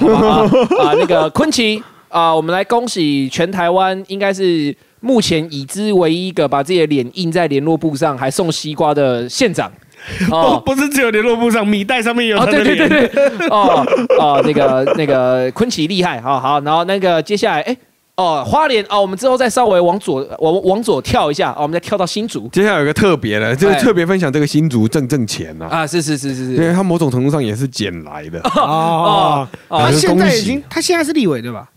啊，那个昆奇啊，我们来恭喜全台湾应该是目前已知唯一一个把自己的脸印在联络簿上还送西瓜的县长。不哦。不是只有联络簿上米袋上面有哦，他的对对。对对，哦哦，那个那个昆奇厉害，好好，然后那个接下来，哎，哦，花莲哦，我们之后再稍微往左往往左跳一下，哦，我们再跳到新竹。接下来有个特别的，就是哎。特别分享这个新竹挣挣钱呐，啊，是是是是是，因为他某种程度上也是捡来的。哦，哦他现在已经，他现在是立委对吧？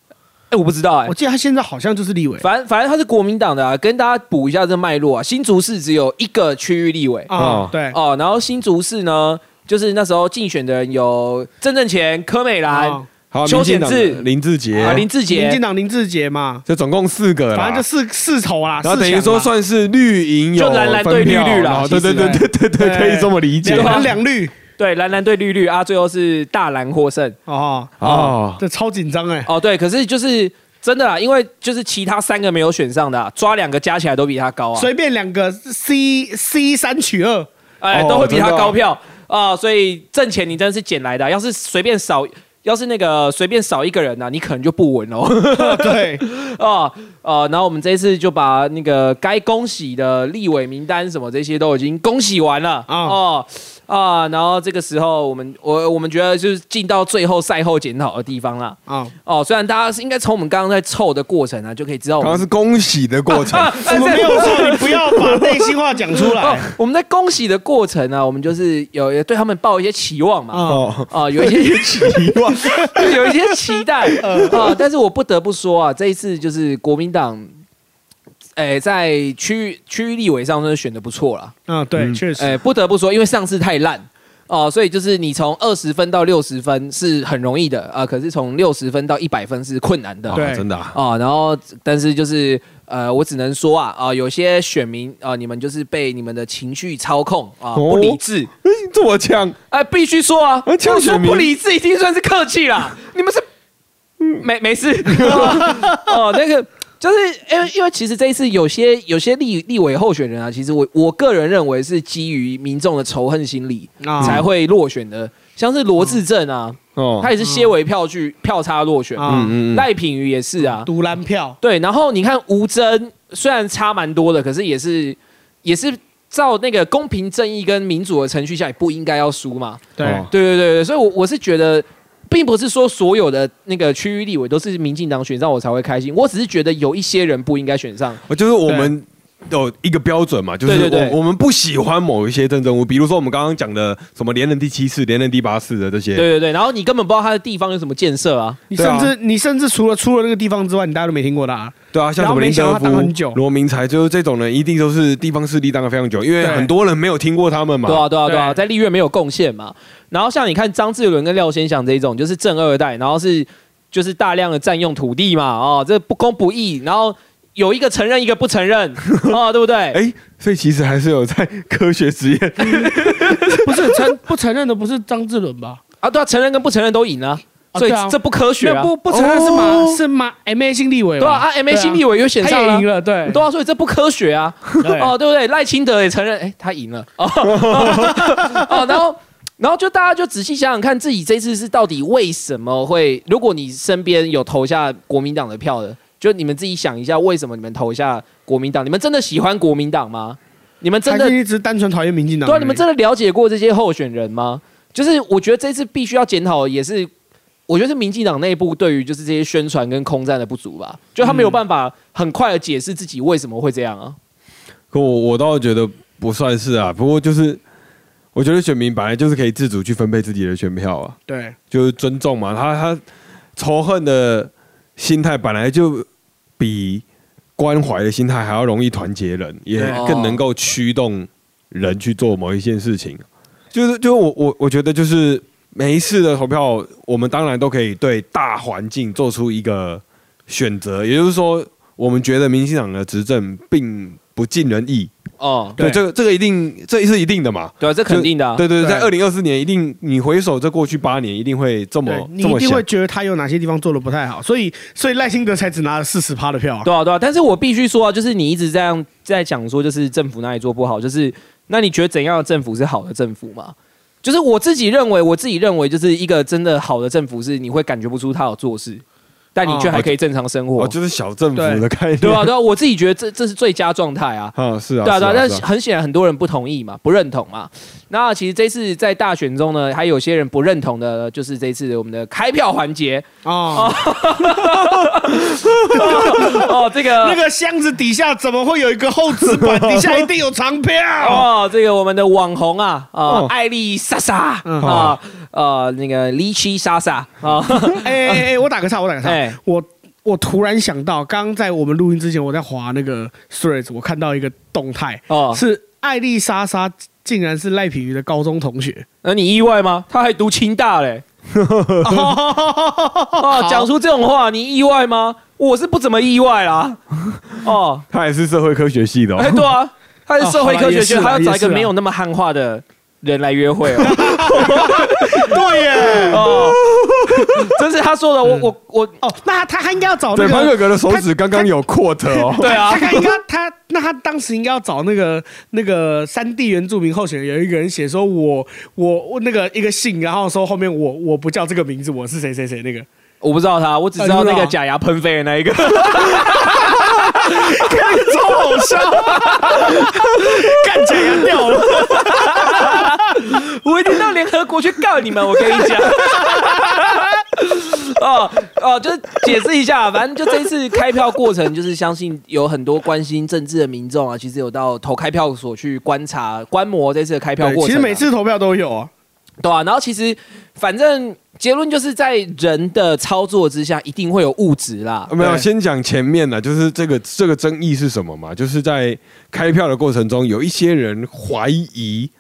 哎，我不知道哎。我，记得他现在好像就是立委。反正反正他是国民党的啊，跟大家补一下这脉络啊。新竹市只有一个区域立委。啊哦。对，哦，然后新竹市呢，就是那时候竞选的人有郑正前、柯美兰、啊。好，邱民进党的显智。林志杰。啊林志民进，党林志杰嘛，就总共四个啦，反正就四四头啦，然后等于说算是绿营有就蓝蓝对绿绿啦分票然后对对实对对对对，可以这么理解。两蓝两绿对蓝蓝对绿绿啊，最后是大蓝获胜。哦，哦。这超紧张哎，哦，对，可是就是真的啦，因为就是其他三个没有选上的啊、抓两个加起来都比他高啊，随便两个 C C 三取二，哎，哦都会比他高票啊、所以挣钱你真的是捡来的啊、要是随便少。要是那个随便少一个人呢、啊，你可能就不稳哦。对，啊 呃，然后我们这一次就把那个该恭喜的立委名单什么这些都已经恭喜完了啊哦啊，然后这个时候我们我我们觉得就是进到最后赛后检讨的地方了啊，哦，虽然大家是应该从我们刚刚在凑的过程啊，就可以知道我们刚刚是恭喜的过程，我们没有说你不要把内心话讲出 哦来，我们在恭喜的过程呢、啊，我们就是有有对他们抱一些期望嘛。啊，哦，啊、有一些期望，有一些期待。啊、但是我不得不说啊，这一次就是国民党，诶、在区域区域立委上真的选的不错啦。啊，对，嗯确实，诶、不得不说，因为上次太烂哦、所以就是你从二十分到六十分是很容易的啊、可是从六十分到一百分是困难的。哦对真的啊，啊、然后但是就是呃，我只能说啊啊、有些选民啊、你们就是被你们的情绪操控啊、哦不理智。哎这么呛，哎，必须说啊，啊这样我说选民不理智已经算是客气啦。你们是没没事 哦，那个就是因为因为其实这一次有些有些立立委候选人啊，其实我我个人认为是基于民众的仇恨心理啊。才会落选的，像是罗志正啊，哦。他，也是些微票据票差落选，啊。嗯嗯，赖品妤也是啊，独蓝票，对，然后你看吴征虽然差蛮多的，可是也是也是照那个公平正义跟民主的程序下，也不应该要输嘛。对。哦对对对对，所以我我是觉得，并不是说所有的那个区域立委都是民进党选上我才会开心，我只是觉得有一些人不应该选上。哦就是我们有一个标准嘛，就是我我们不喜欢某一些政治人物，比如说我们刚刚讲的什么连任第七次、连任第八次的这些，对对对，然后你根本不知道他的地方有什么建设啊。你甚至你甚至除了出了那个地方之外，你大家都没听过的啊，对啊，像什么林德然后没想到他当很久福、罗明才，就是这种人，一定都是地方势力当的非常久，因为很多人没有听过他们嘛。对啊，对啊，对啊，在立院没有贡献嘛。然后像你看张志伦跟廖先祥这一种，就是正二代，然后是就是大量的占用土地嘛，哦，这不公不义，然后有一个承认，一个不承认，哦，对不对？哎，所以其实还是有在科学实验。不是承不承认的不是张志伦吧？啊，对啊，承认跟不承认都赢了，所以这不科学啊，不不承认是马哦是马 M A 新立委嘛对啊，啊，M A 新立委又选上了他也赢。了，对对啊，所以这不科学啊！对 哦，对不对？赖清德也承认，哎，他赢了。哦，哦，然后，然后就大家就仔细想想看，自己这次是到底为什么会？如果你身边有投下国民党的票的，就你们自己想一下，为什么你们投下国民党？你们真的喜欢国民党吗？你们真的一直单纯讨厌民进党？对啊，你们真的了解过这些候选人吗？就是我觉得这次必须要检讨，也是我觉得是民进党内部对于就是这些宣传跟空战的不足吧，就他没有办法很快的解释自己为什么会这样啊。可我我倒觉得不算是啊，不过就是我觉得选民本来就是可以自主去分配自己的选票啊，对就是尊重嘛。他他仇恨的心态本来就比关怀的心态还要容易团结人，也更能够驱动人去做某一件事情。就是就是我我我觉得就是每一次的投票，我们当然都可以对大环境做出一个选择，也就是说，我们觉得民进党的执政并不尽人意。哦，对，这个这个一定，这是一定的嘛。对啊，这肯定的、啊。对对对，在二对零二四年一定，你回首这过去八年，一定会这么，你一定会。觉得他有哪些地方做的不太好，所以所以赖清德才只拿了四十趴的票啊。对啊，对啊，但是我必须说啊，就是你一直这样在讲说，就是政府哪里做不好，就是那你觉得怎样的政府是好的政府吗？就是我自己认为，我自己认为，就是一个真的好的政府，是你会感觉不出他有做事，但你却还可以正常生活，哦，就是小政府的概念，对啊，对啊，我自己觉得这这是最佳状态啊。嗯，是啊，对啊，对啊，但是很显然很多人不同意嘛，不认同嘛。那其实这次在大选中呢，还有些人不认同的，就是这次我们的开票环节。哦，哦，这个那个箱子底下怎么会有一个厚纸板？底下一定有长票。哦，这个我们的网红啊，啊、哦。艾丽莎莎嗯。啊，呃，那个离奇莎莎啊，哎哎哎，我打个岔，我打个岔哎，我。我突然想到，刚刚在我们录音之前，我在滑那个 Threads，我看到一个动态，哦，是艾丽莎莎竟然是赖品妤的高中同学。那你意外吗？她还读清大嘞，哦，讲出这种话，你意外吗？我是不怎么意外啦。哦，他也是社会科学系的、哎，哦，对啊，他是社会科学系，他要找一个没有那么汉化的人来约会哦。对耶，哦，这是他说的，我我我，哦，那他他应该要找那对，潘个哥哥的手指刚刚有 quote 哦，对啊。他，他应该他那他当时应该要找那个那个三地原住民候选人，有一个人写说我我我那个一个姓，然后说后面我我不叫这个名字，我是谁谁谁那个，我不知道他，我只知道那个假牙喷飞的那一个。超好笑，干假牙掉了，你们，我跟你讲。哦哦，就是解释一下，反正就这一次开票过程，就是相信有很多关心政治的民众啊，其实有到投开票所去观察、观摩这次的开票过程啊、其实每次投票都有啊，对啊，然后其实反正结论就是在人的操作之下，一定会有物质啦。没有，先讲前面呢，就是这个这个争议是什么嘛？就是在开票的过程中，有一些人怀疑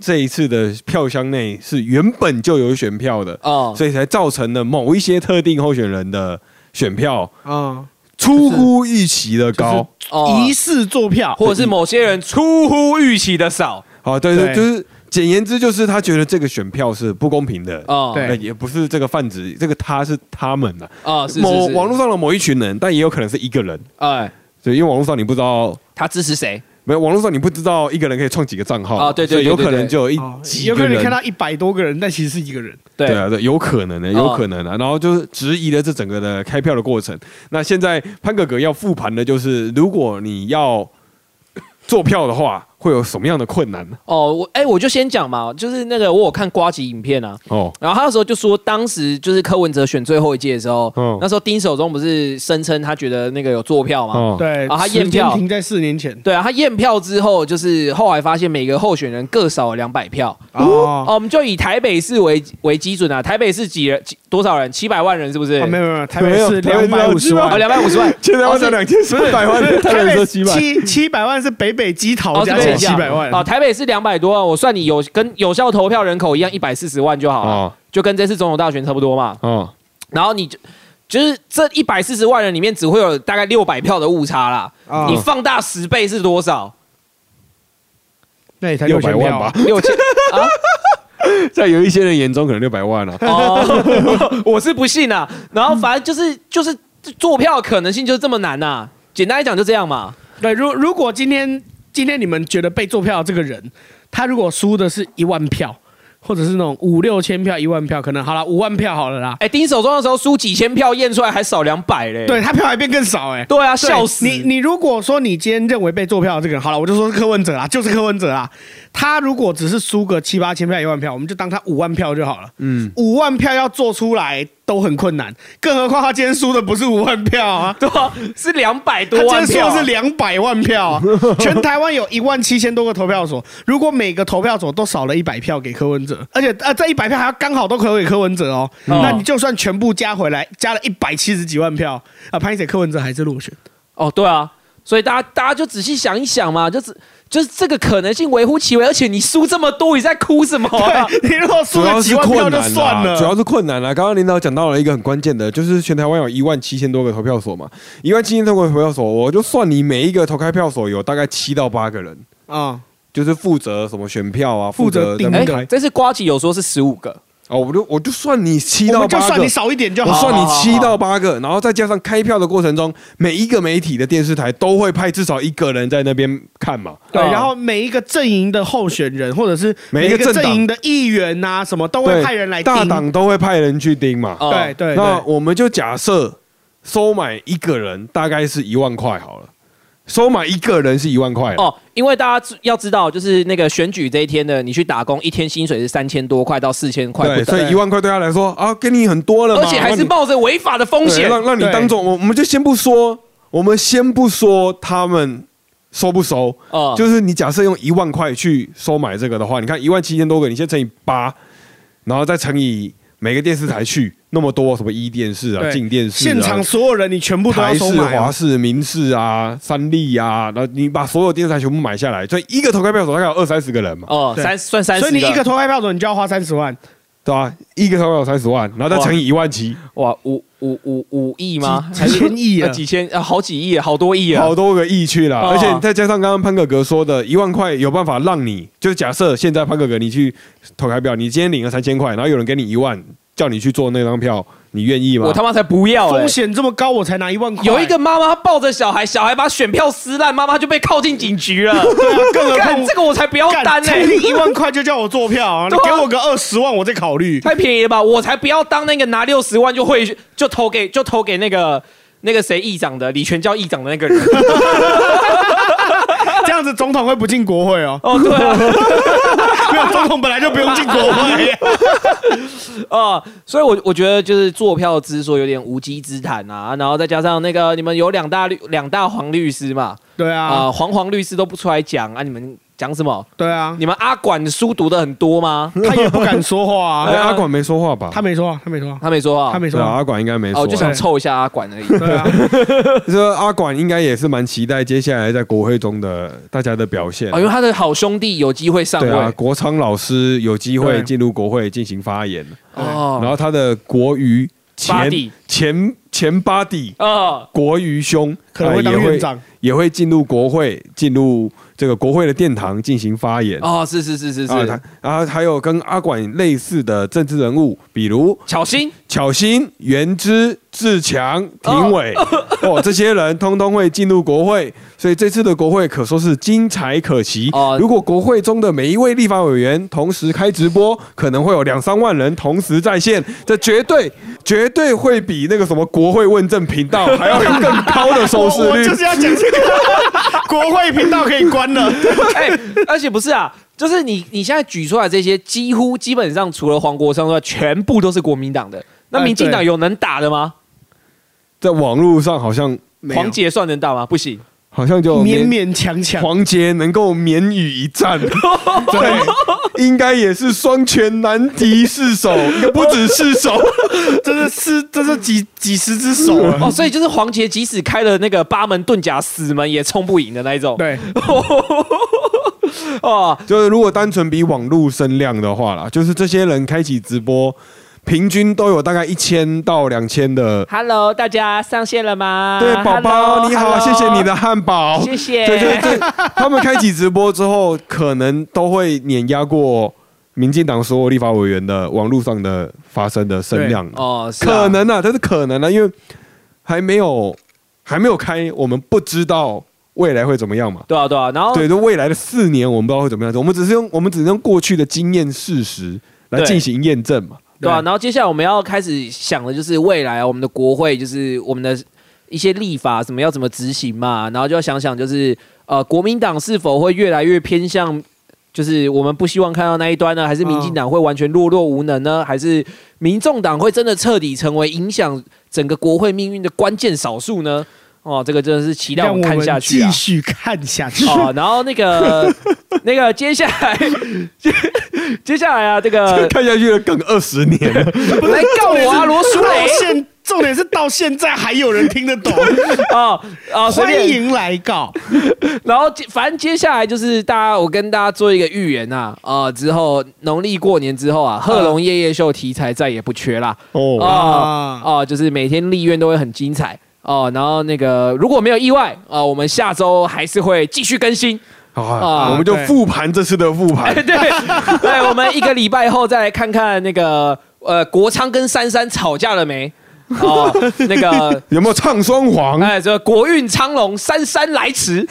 这一次的票箱内是原本就有选票的，哦，所以才造成了某一些特定候选人的选票啊，出乎预期的高。哦疑似做票，或者是某些人出乎预期的少。好，对对，就是简言之，就是他觉得这个选票是不公平的。哦，对呃也不是这个泛指，这个他是他们呐、哦，是某是是网络上的某一群人，但也有可能是一个人。哎，对，因为网络上你不知道，他支持谁？没有网络上你不知道一个人可以创几个账号啊对对有对对对可能就有一哦几个人有可能你看。到一百多个人，但其实是一个人，对对啊，对，有可能的，有可能的。然后就是质疑了这整个的开票的过程。那现在潘哥哥要复盘的就是，如果你要做票的话，会有什么样的困难呢？哦，我哎，我就先讲嘛，就是那个我有看瓜吉影片啊，哦，然后他那时候就说，当时就是柯文哲选最后一届的时候，嗯那时候丁守中不是声称他觉得那个有坐票嘛？哦，对，啊他验票停在四年前，对啊，他验票之后，就是后来发现每个候选人各少了两百票。哦哦，我们就以台北市为为基准啊，台北市几人几多少人？七百万人是不是？哦，没有没有，台北没有是台北是两百五十哦，万，两百五十万。现在我讲两千四百万，台北市七百，七七百万是北北基桃哦，七百万哦，台北是两百多万，我算你有跟有效投票人口一样，一百四十万就好了，哦就跟这次总统大选差不多嘛。哦，然后你就就是这一百四十万人里面只会有大概六百票的误差啦。啊你放大十倍是多少？那也才六百万吧，六千啊？在有一些人眼中可能六百万啊。哦，我是不信啊。然后反正就是就是做票的可能性就是这么难呐、简单来讲就这样嘛。对，如如果今天今天你们觉得被做票的这个人，他如果输的是一万票，或者是那种五六千票、一万票，可能好了，五万票好了啦。哎，丁手中的时候输几千票验出来还少两百嘞。对他票还变更少哎、对啊，笑死你！你如果说你今天认为被做票的这个人，好了，我就说是柯文哲啦，就是柯文哲啦。他如果只是输个七八千票、一万票，我们就当他五万票就好了。嗯，五万票要做出来都很困难，更何况他今天输的不是五万票啊，对啊，是两百多他今万票啊，天输的是两百万票啊！全台湾有一万七千多个投票所，如果每个投票所都少了一百票给柯文哲，而且呃这一百票还要刚好都投给柯文哲哦，嗯那你就算全部加回来，加了一百七十几万票啊，潘一柯文哲还是落选。哦，对啊，所以大家大家就仔细想一想嘛，就是就是这个可能性微乎其微，而且你输这么多，你在哭什么你如果输了几万票就算，了，主要是困难啦。刚刚领导讲到了一个很关键的，就是全台湾有一万七千多个投票所嘛，一万七千多个投票所，我就算你每一个投开票所有大概七到八个人，啊。就是负责什么选票啊，负责负责盯的在那边开。这次瓜吉有说是十五个，哦，我就我就算你七到八个们就算你。少一点就好。我算你七到八个，然后再加上开票的过程中，每一个媒体的电视台都会派至少一个人在那边看嘛。对，哦然后每一个阵营的候选人，或者是每一个阵营的议员呐、什么都会，派人来盯大党都会派人去盯嘛。对对，那我们就假设收买一个人大概是一万块好了，收买一个人是一万块哦，因为大家知要知道，就是那个选举这一天的，你去打工，一天薪水是三千多块到四千块对，所以一万块对他来说啊，给你很多了嘛，而且还是冒着违法的风险。让让你当众我我们就先不说，我们先不说他们收不收，哦，就是你假设用一万块去收买这个的话，你看一万七千多个，你先乘以八，然后再乘以每个电视台去那么多，什么一电视啊、对静电视啊、现场所有人你全部都要台视、收买哦、华视、民视啊、三立啊，然后你把所有电视台全部买下来，所以一个投开票所大概有二三十个人嘛，哦，对。三算三十，所以你一个投开票所你就要花三十万，对吧、一个投开票三十万，然后再乘以一万七，哇五五五五亿吗？几几千亿啊。呃几千啊，好几亿，好多亿啊！好多个亿去了，哦。而且再加上刚刚潘哥哥说的，一万块有办法让你，就是假设现在潘哥哥你去投开票，你今天领了三千块，然后有人给你一万，叫你去做那张票，你愿意吗？我他妈才不要嘞风！险这么高我才拿一万块，有一个妈妈抱着小孩，小孩把选票撕烂，妈妈就被铐进警局了。对啊，更何况这个我才不要干担呢、才一万块就叫我做票啊！你给我个二十万我再考虑。太便宜了吧？我才不要当那个拿六十万就会就投给就投给那个那个谁议长的李全教议长的那个人。这样子总统会不进国会哦，哦，对总统本来就不用进国会。啊，所以我我觉得就是做票之说有点无稽之谈啊，然后再加上那个你们有两大律两大黄律师嘛，对啊、啊，黄黄律师都不出来讲啊，你们讲什么？对啊，你们阿管的书读的很多吗？他也不敢说话哎，啊，阿管没说话吧？他没说话，他没说话，他没说啊，对啊，他没说话。阿管应该没说。就想凑一下阿管而已。对啊，说阿管应该也是蛮期待接下来在国会中的大家的表现哦，。因为他的好兄弟有机会上位对啊，国昌老师有机会对进入国会进行发言，哦，然后他的国瑜前前前八弟哦，国瑜兄可能会当院长。也会进入国会，进入这个国会的殿堂进行发言。哦，是是是是啊，是他，然后还有跟阿管类似的政治人物，比如巧心巧心、原之、志强、廷伟，哦，这些人通通会进入国会，所以这次的国会可说是精彩可期。哦如果国会中的每一位立法委员同时开直播，可能会有两三万人同时在线，这绝对绝对会比那个什么国会问政频道还要有更高的收视率我 我就。是要讲这个，国会频道可以关了。哎、而且不是啊，就是你你现在举出来这些，几乎基本上除了黄国昌之外，全部都是国民党的。那哎民进党有能打的吗？在网络上好像黄杰算能打吗？不行。好像就勉勉强强，黄杰能够免于一战，对，应该也是双拳难敌四手，应该不止 四手。这是是这是几几十只手啊！哦，所以就是黄杰即使开了那个八门遁甲死门，也冲不赢的那一种。对，哦，就是如果单纯比网络声量的话啦，就是这些人开启直播，平均都有大概一千到两千的。Hello，大家上线了吗？对，宝宝你好谢谢你的汉堡。谢谢。对对对，他们开启直播之后，可能都会碾压过民进党所有立法委员的网络上的发声的声量。哦，可能啊，这是可能啊，因为还没有还没有开，我们不知道未来会怎么样嘛。对啊对啊，然后对，就未来的四年，我们不知道会怎么样。我们只是用我们只是用过去的经验事实来进行验证嘛。对啊，然后接下来我们要开始想的就是未来啊，我们的国会就是我们的一些立法什么要怎么执行嘛，然后就要想想就是呃，国民党是否会越来越偏向。就是我们不希望看到那一端呢，还是民进党会完全懦弱无能呢？还是民众党会真的彻底成为影响整个国会命运的关键少数呢？哦，这个真的是期待我们看下去啊！继续看下去。哦，然后那个 那个接下来接 接下来啊，这个看下去了，梗二十年了。来告我啊，罗淑到蕾现重点是到现在还有人听得懂，哦哦，随欢便。迎来告。然后接反正接下来就是大家，我跟大家做一个预言呐，啊，之后农历过年之后啊，贺龙夜夜秀题材再也不缺啦。哦，啊啊哦，就是每天立院都会很精彩哦。然后那个如果没有意外啊，我们下周还是会继续更新。好啊，啊我们就对复盘这次的复盘对。对，对，我们一个礼拜后再来看看那个呃国昌跟珊珊吵架了没？哦，那个有没有唱双簧？哎，这国运昌隆，姗姗来迟。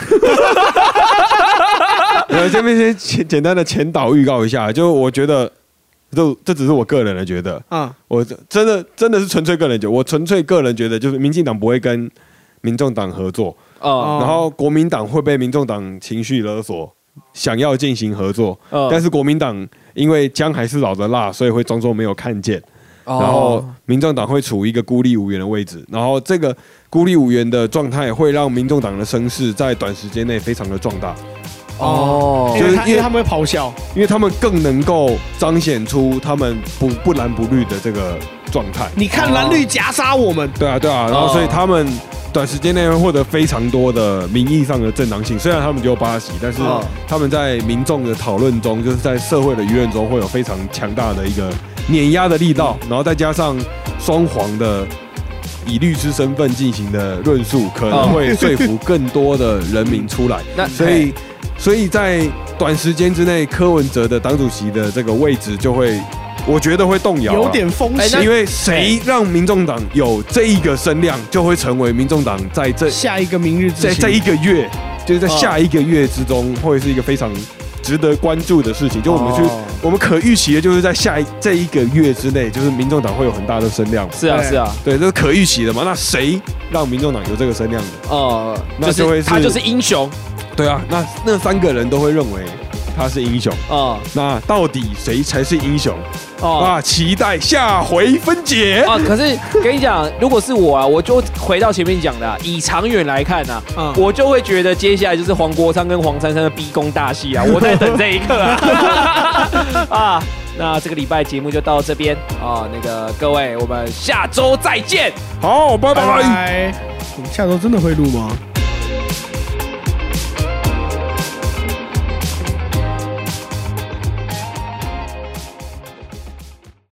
我，这边先简简单的前导预告一下，就我觉得，这这只是我个人的觉得，啊，我真的真的是纯粹个人觉得，我纯粹个人觉得，就是民进党不会跟民众党合作，啊，然后国民党会被民众党情绪勒索，想要进行合作，嗯但是国民党因为姜还是老的辣，所以会装作没有看见，哦。然后民众党会处于一个孤立无援的位置，然后这个孤立无援的状态会让民众党的声势在短时间内非常的壮大。哦就是因为为他因为他们会咆哮，因为他们更能够彰显出他们不不蓝不绿的这个状态。你看蓝绿夹杀我们，对啊，对啊，然后所以他们短时间内会获得非常多的名义上的正当性。虽然他们只有八席，但是哦他们在民众的讨论中，就是在社会的舆论中，会有非常强大的一个碾压的力道。然后再加上双黄的以律师身份进行的论述，可能会说服更多的人民出来。那所以，所以在短时间之内，柯文哲的党主席的这个位置就会，我觉得会动摇啊，有点风险。因为谁让民众党有这一个声量，就会成为民众党在这下一个明日之星在这一个月，就是在哦下一个月之中，会是一个非常值得关注的事情。就我们去，哦我们可预期的，就是在下一这一个月之内，就是民众党会有很大的声量。是啊是啊，对，这是可预期的嘛？那谁让民众党有这个声量的？哦，那就会是他就是英雄对啊，那那三个人都会认为他是英雄。哦那到底谁才是英雄哦。啊？期待下回分解。啊！可是跟你讲，如果是我啊，我就回到前面讲的啊、以长远来看啊，嗯我就会觉得接下来就是黄国昌跟黄珊珊的逼宫大戏啊，我在等这一刻啊！啊，那这个礼拜节目就到这边啊，那个各位，我们下周再见。好，拜拜拜。拜。我们下周真的会录吗？